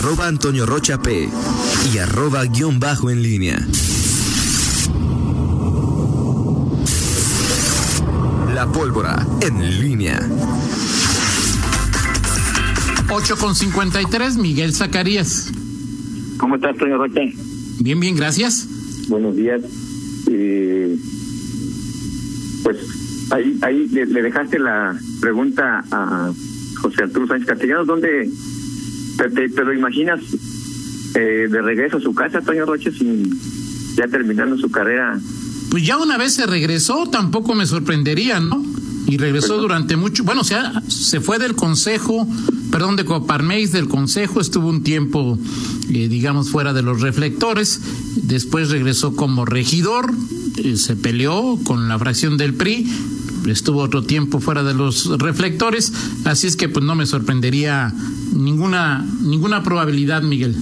arroba Antonio Rocha P y arroba guion bajo en línea. La pólvora en línea. 8 con 53, Miguel Zacarías. ¿Cómo estás, Antonio Rocha? Bien, bien, gracias. Buenos días. Eh, pues ahí, ahí le, le dejaste la pregunta a José Arturo Sánchez Castellanos, ¿dónde te, te- te lo imaginas eh, de regreso a su casa, Toño Roche, sin ya terminando su carrera? Pues ya una vez se regresó, tampoco me sorprendería, ¿no? Y regresó Pues- durante mucho, bueno, o sea, se fue del consejo, perdón, de Coparmex, del consejo, estuvo un tiempo, eh, digamos, fuera de los reflectores, después regresó como regidor, eh, se peleó con la fracción del PRI, estuvo otro tiempo fuera de los reflectores, así es que pues no me sorprendería ninguna, ninguna probabilidad, Miguel.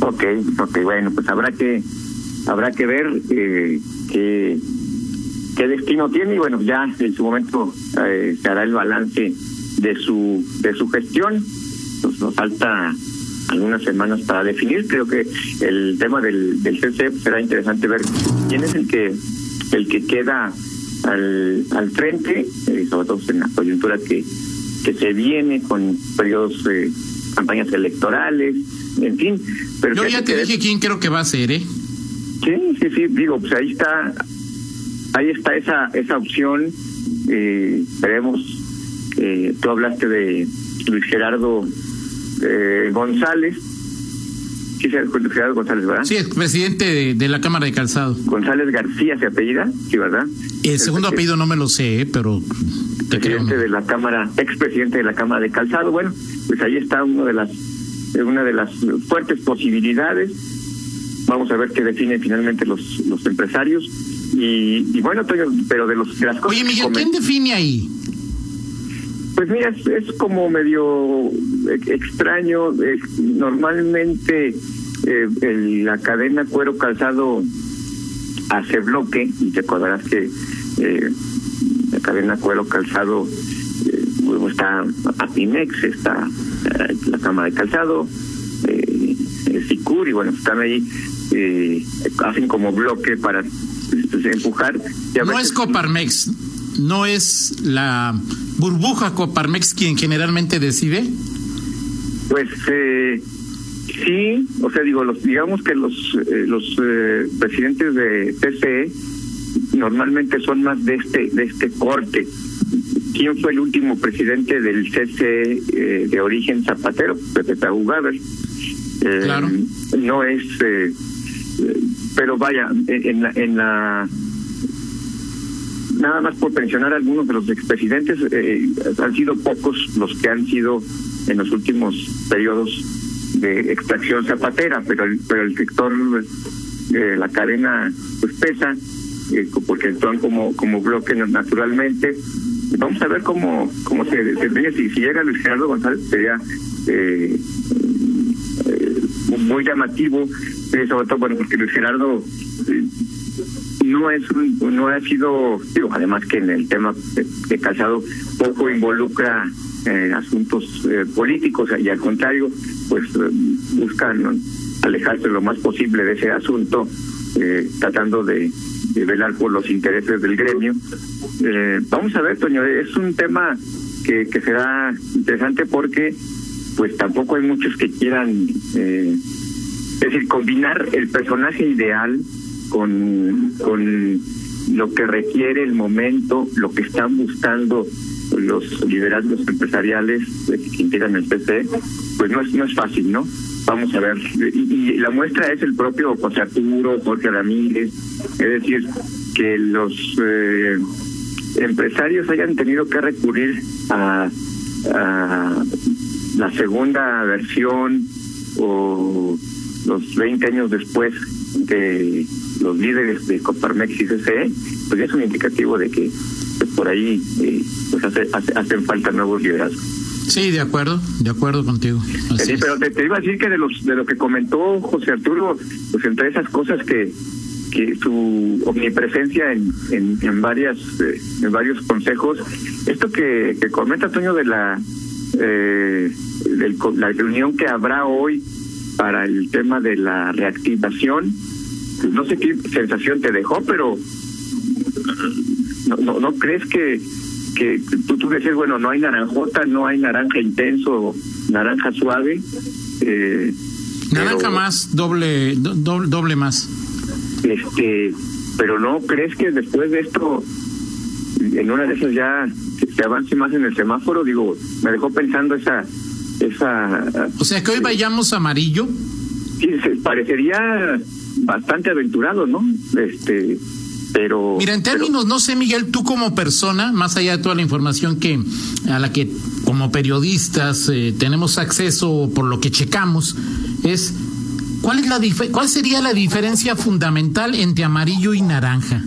Ok, ok, bueno, pues habrá que habrá que ver eh, qué, qué destino tiene y bueno, ya en su momento eh, se hará el balance de su de su gestión. Pues nos falta algunas semanas para definir. Creo que el tema del, del CC será interesante ver quién es el que el que queda al, al frente, eh, sobre todo en la coyuntura que, que se viene con periodos de campañas electorales, en fin. Pero Yo ya te dije quién creo que va a ser, ¿eh? Sí, sí, sí, digo, pues ahí está, ahí está esa esa opción. Eh, veremos, eh, tú hablaste de Luis Gerardo eh, González. Sí, Gerardo González, ¿verdad? Sí, es presidente de, de la Cámara de Calzado. González García se apellida, sí, ¿verdad? El segundo que- apellido no me lo sé, ¿eh? pero te creo. presidente de la Cámara, expresidente de la Cámara de Calzado. Bueno, pues ahí está una de las una de las fuertes posibilidades. Vamos a ver qué definen finalmente los los empresarios. Y, y bueno, pero de los de las cosas Oye, Miguel, ¿quién define ahí? Pues mira, es, es como medio extraño. eh, normalmente eh, el- la cadena cuero calzado hace bloque, y te acordarás que eh, la cadena cuero calzado eh, está Apimex, está eh, la Cámara de Calzado, eh, Sicur, y bueno, están ahí, eh, hacen como bloque para pues, empujar. Y a No veces- es Coparmex, no es la burbuja Coparmex quien generalmente decide. Pues eh, sí, o sea, digo, los, digamos que los eh, los eh, presidentes de TCE normalmente son más de este de este corte. ¿Quién fue el último presidente del CCE eh, de origen zapatero? Pepe Tabugaber. Eh, Claro. No es, eh, eh, pero vaya, en en la, en la nada más por pensionar a algunos de los expresidentes, eh, han sido pocos los que han sido en los últimos periodos de extracción zapatera, pero el, pero el sector, eh, la cadena, pues pesa, eh, porque entran como, como bloque naturalmente. Vamos a ver cómo, cómo se desempeña. Si, si llega Luis Gerardo González, sería eh, eh, muy llamativo, eh, sobre todo, bueno, porque Luis Gerardo eh, no es un- no ha sido además que en el tema de, calzado poco involucra eh, asuntos eh, políticos y al contrario pues eh, buscan alejarse lo más posible de ese asunto eh, tratando de, velar por los intereses del gremio. Eh, vamos a ver Toño es un tema que, que será interesante porque pues tampoco hay muchos que quieran es decir, combinar el personaje ideal con, con lo que requiere el momento, lo que están buscando los liderazgos empresariales que integran el PC, pues no es, no es fácil, ¿no? Vamos a ver. Y, la muestra es el propio José Arturo, Jorge Ramírez, es decir, que los eh, empresarios hayan tenido que recurrir a, a la segunda versión o los 20 años después de los líderes de Coparmex y CCE, pues es un indicativo de que pues, por ahí eh, pues hace, hace- hacen falta nuevos liderazgos. Sí, de acuerdo, de acuerdo contigo. Así Sí, pero te, te iba a decir que de los de lo que comentó José Arturo, pues entre esas cosas que que su omnipresencia en, en, en varias eh, en varios consejos, esto que, que comenta Toño de la eh, del, la reunión que habrá hoy para el tema de la reactivación, no sé qué sensación te dejó, pero no, no, no crees que, que tú, tú decías, bueno, no hay naranjota, no hay naranja intenso, naranja suave. Eh, naranja pero, más, doble, doble, doble más. Este, pero no crees que después de esto, en una de esas ya se avance más en el semáforo, digo, me dejó pensando esa, esa. O sea que hoy vayamos amarillo. Sí, parecería bastante aventurado, ¿no? Este, pero mira en términos pero, no sé Miguel tú como persona más allá de toda la información que a la que como periodistas eh, tenemos acceso por lo que checamos es cuál es la cuál sería la diferencia fundamental entre amarillo y naranja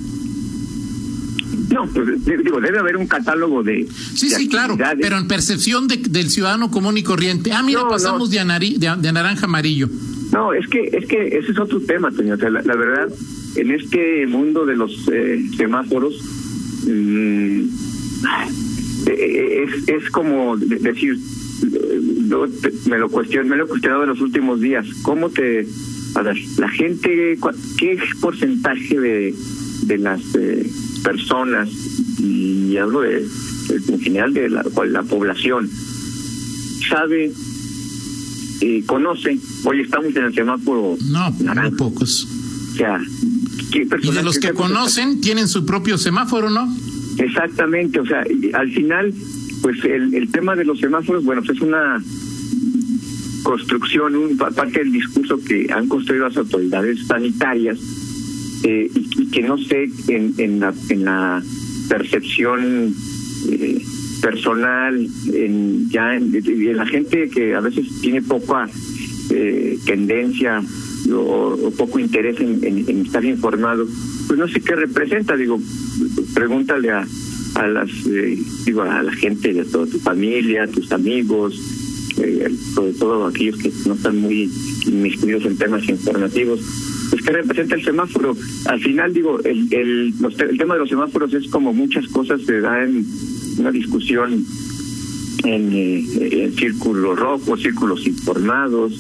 no, pues digo, debe haber un catálogo de. Sí, de sí, claro, pero en percepción de, del ciudadano común y corriente. Ah, mira, no, pasamos no. De, anari, de, de, naranja a amarillo. No, es que es que ese es otro tema, Toño. La, verdad, en este mundo de los eh, semáforos, mmm, es, es como decir, yo me lo cuestiono, me lo he cuestionado en los últimos días. ¿Cómo te. A la gente, ¿qué porcentaje de, de las eh, personas, y hablo de, en general de la población, sabe, eh, conoce, hoy estamos en el semáforo no, naranja. muy pocos. O sea, y de los que conocen tienen su propio semáforo, ¿no? Exactamente, o sea, al final, pues el, el tema de los semáforos, bueno, pues es una construcción, un, parte del discurso que han construido las autoridades sanitarias eh, y, y, que no sé en, en, la, en la percepción eh, personal, en, ya en, la gente que a veces tiene poca eh, tendencia o, poco interés en, estar informado, pues no sé qué representa, digo, pregúntale a, a las eh, digo a la gente de toda tu familia, tus amigos, eh, sobre todo aquellos que no están muy inmiscuidos en temas informativos, pues qué representa el semáforo. Al final digo, el, el, el tema de los semáforos es como muchas cosas se da una discusión en, eh, en círculos rojos, círculos informados,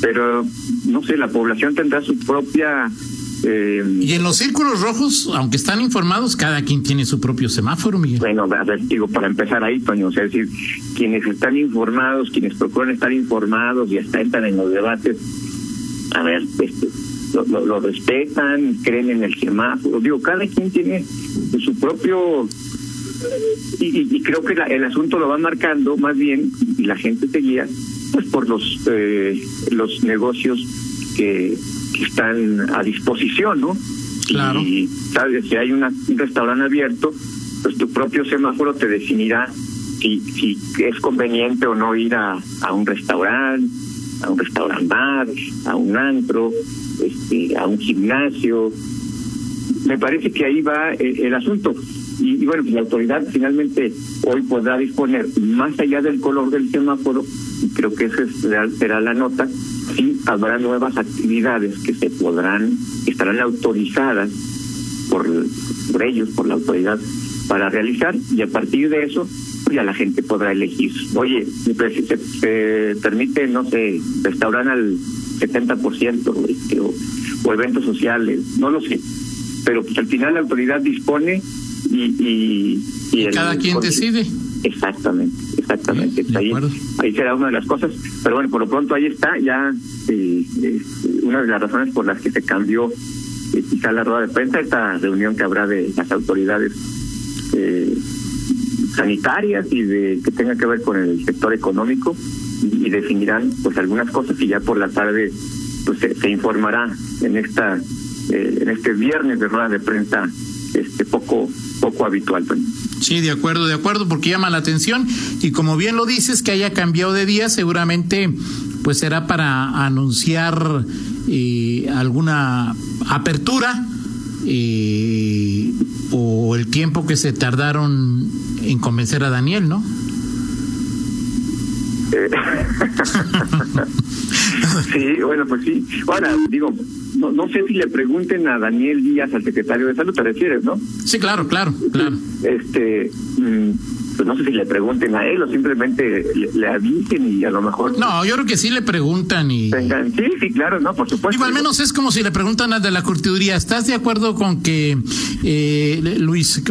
pero no sé, la población tendrá su propia eh, y en los círculos rojos, aunque están informados, cada quien tiene su propio semáforo, Miguel. Bueno, a ver, digo, para empezar ahí, Toño, o sea, es decir, quienes están informados, quienes procuran estar informados y hasta entran en los debates, a ver, este, lo, lo, lo respetan, creen en el semáforo, digo, cada quien tiene su propio y, creo que la, el asunto lo va marcando más bien y la gente se guía pues por los eh, los negocios que, que, están a disposición no claro. y sabes si hay una, un restaurante abierto pues tu propio semáforo te definirá si, si es conveniente o no ir a, a un restaurante a un restaurante bar a un antro este a un gimnasio. Me parece que ahí va el, el asunto y, y, bueno, pues la autoridad finalmente hoy podrá disponer, más allá del color del semáforo, y creo que esa será, será la nota, sí habrá nuevas actividades que se podrán, estarán autorizadas por, por ellos, por la autoridad, para realizar, y a partir de eso, pues ya la gente podrá elegir. Oye, se, se permite, no sé, restaurar al 70% este, o, o eventos sociales, no lo sé, pero pues al final la autoridad dispone y, y, y, y cada quien decide. Exactamente, exactamente. Ahí, ahí será una de las cosas, pero bueno, por lo pronto ahí está ya eh, eh, una de las razones por las que se cambió eh, quizá la rueda de prensa, esta reunión que habrá de las autoridades eh, sanitarias y de que tenga que ver con el sector económico y, y definirán pues algunas cosas y ya por la tarde pues se, se informará en esta eh, en este viernes de rueda de prensa este poco habitual. Sí, de acuerdo, de acuerdo, porque llama la atención y como bien lo dices que haya cambiado de día, seguramente pues será para anunciar eh, alguna apertura eh, o el tiempo que se tardaron en convencer a Daniel, ¿no? Eh, sí, bueno, pues sí. Ahora, digo, no, no sé si le pregunten a Daniel Díaz, al secretario de Salud, te refieres, ¿no? Sí, claro, claro, claro. Este, pues no sé si le pregunten a él o simplemente le, le avisen y a lo mejor No, yo creo que sí le preguntan y... tengan. Sí, sí, claro, no, por supuesto. Digo, al menos es como si le preguntan a de la curtiduría, ¿estás de acuerdo con que eh, Luis,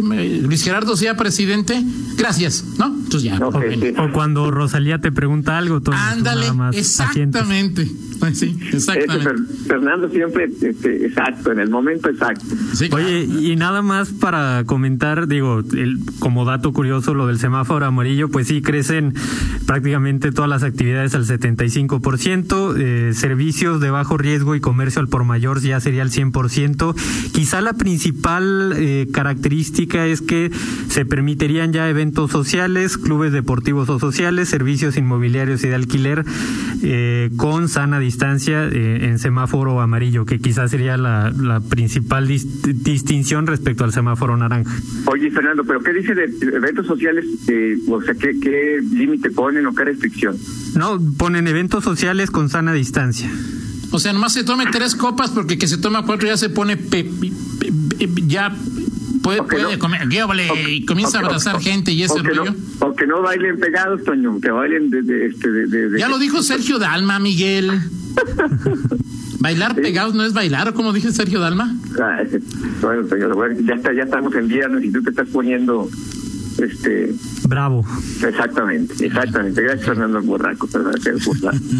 Luis Gerardo sea presidente? Gracias, ¿no? Entonces ya. Sí. O cuando Rosalía te pregunta algo, Toño, tú Ándale, nada más asientes. exactamente. Sí, exactamente. Fer- Fernando siempre este, exacto, en el momento exacto. Sí, claro. Oye, y nada más para comentar, digo, el, como dato curioso, lo del semáforo amarillo, pues sí, crecen prácticamente todas las actividades al 75%, eh, servicios de bajo riesgo y comercio al por mayor ya sería el 100%. Quizá la principal eh, característica es que se permitirían ya eventos sociales, clubes deportivos o sociales, servicios inmobiliarios y de alquiler eh, con sana distancia eh, en semáforo amarillo, que quizás sería la, principal dis- distinción respecto al semáforo naranja. Oye, Fernando, ¿pero qué dice de eventos sociales? Eh, o sea, ¿qué, qué límite ponen o qué restricción? No, ponen eventos sociales con sana distancia. O sea, nomás se tome tres copas porque que se toma cuatro ya se pone pe- pe- pe- ya puede, puede no. comer, ¿qué vale? Ok, y comienza a abrazar gente y ese rollo. No, o que no bailen pegados, Toño, que bailen de, de, este, de, de- de- Ya lo dijo Sergio Dalma, Miguel. Bailar pegados no es bailar, ¿o como dije Sergio Dalma? Ah, bueno, Toño, bueno, ya, está, ya estamos en viernes y tú te estás poniendo... este Bravo. Exactamente, exactamente. Gracias, Fernando Borraco,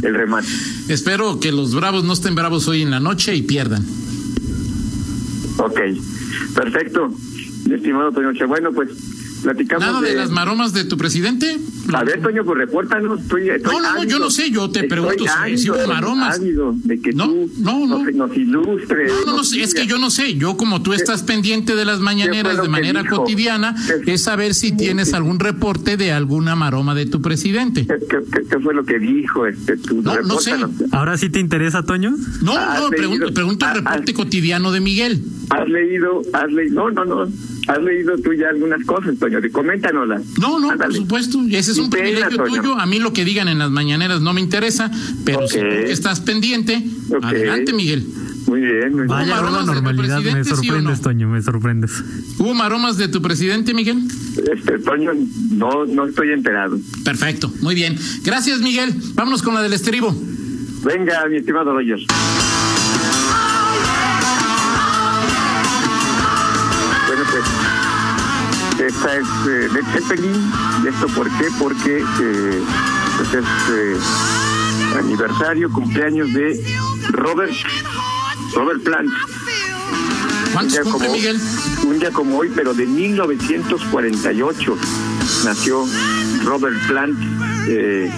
el remate. Espero que los bravos no estén bravos hoy en la noche y pierdan. Ok, perfecto. Estimado Toño bueno, pues platicamos Nada de las maromas de tu presidente. A ver, Toño, pues repórtanos. Estoy, estoy No, no, no, yo ávido. no sé, yo te Estoy pregunto si- ávido, si hubo maromas. ávido de que No, tú no, no. Nos, nos ilustres. No, no, no, es que yo no sé. Yo, como tú estás pendiente de las mañaneras de manera dijo? cotidiana, ¿Qué- es saber si tienes algún reporte de alguna maroma de tu presidente. ¿Qué, qué- qué- fue lo que dijo este tú? No, no sé. ¿Ahora sí te interesa, Toño? No, ¿Has no, leído? pregunto, pregunto el Ah, reporte ah. cotidiano de Miguel. ¿Has leído, has leído, no, no, no, has leído tú ya algunas cosas, Toño, coméntanoslas. No, no, Ándale. por supuesto. Ese es Sin un privilegio Toño. tuyo. A mí lo que digan en las mañaneras no me interesa, pero si tú estás pendiente, adelante, Miguel. Muy bien, muy bien. Vaya normalidad, me sí sorprendes, no? Toño, me sorprendes. ¿Hubo maromas de tu presidente, Miguel? Este, Toño, no, no estoy enterado. Perfecto, muy bien. Gracias, Miguel. Vámonos con la del estribo. Venga, mi estimado Rogers. Esta es eh, Led Zeppelin. ¿Y esto por qué? Porque eh, pues es eh, aniversario, cumpleaños de Robert, Robert Plant. Un ¿Cuántos día, cumple, como, Miguel? un día como hoy, pero de 1948, nació Robert Plant. Eh,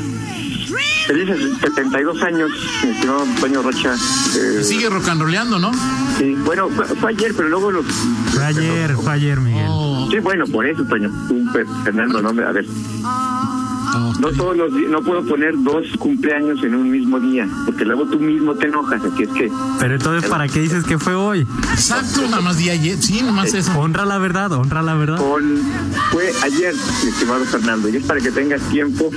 felices 72 años, mi estimado Antonio Rocha. eh, Sigue rocanroleando, ¿no? sí, bueno, fue, fue ayer, pero luego los... Fue ayer, fue ayer, Miguel. Oh, Sí, bueno, por eso, Toño. Fernando, no me... A ver, oh, no todos los di- no puedo poner dos cumpleaños en un mismo día, porque luego tú mismo te enojas, así es que... Pero entonces, ¿para qué dices que fue hoy? Exacto, nada más de ayer. Sí, nada más eso. Honra la verdad, honra la verdad. Con, fue ayer, mi estimado Fernando, y es para que tengas tiempo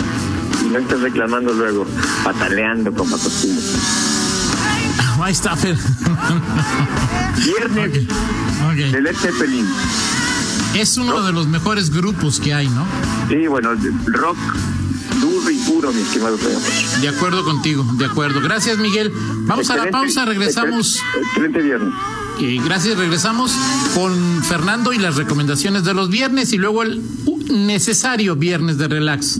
no estés reclamando luego, pataleando como acostumbro. Ahí está, Fer. Viernes Ok. de Led Zeppelin. Es uno de los mejores grupos que hay, ¿no? Sí, bueno, rock duro y puro, mi estimado Fernando. De acuerdo contigo, de acuerdo. Gracias, Miguel. Vamos a la Excelente- pausa, regresamos. Excelente, excelente viernes. Eh, gracias, regresamos con Fernando y las recomendaciones de los viernes y luego el necesario viernes de relax.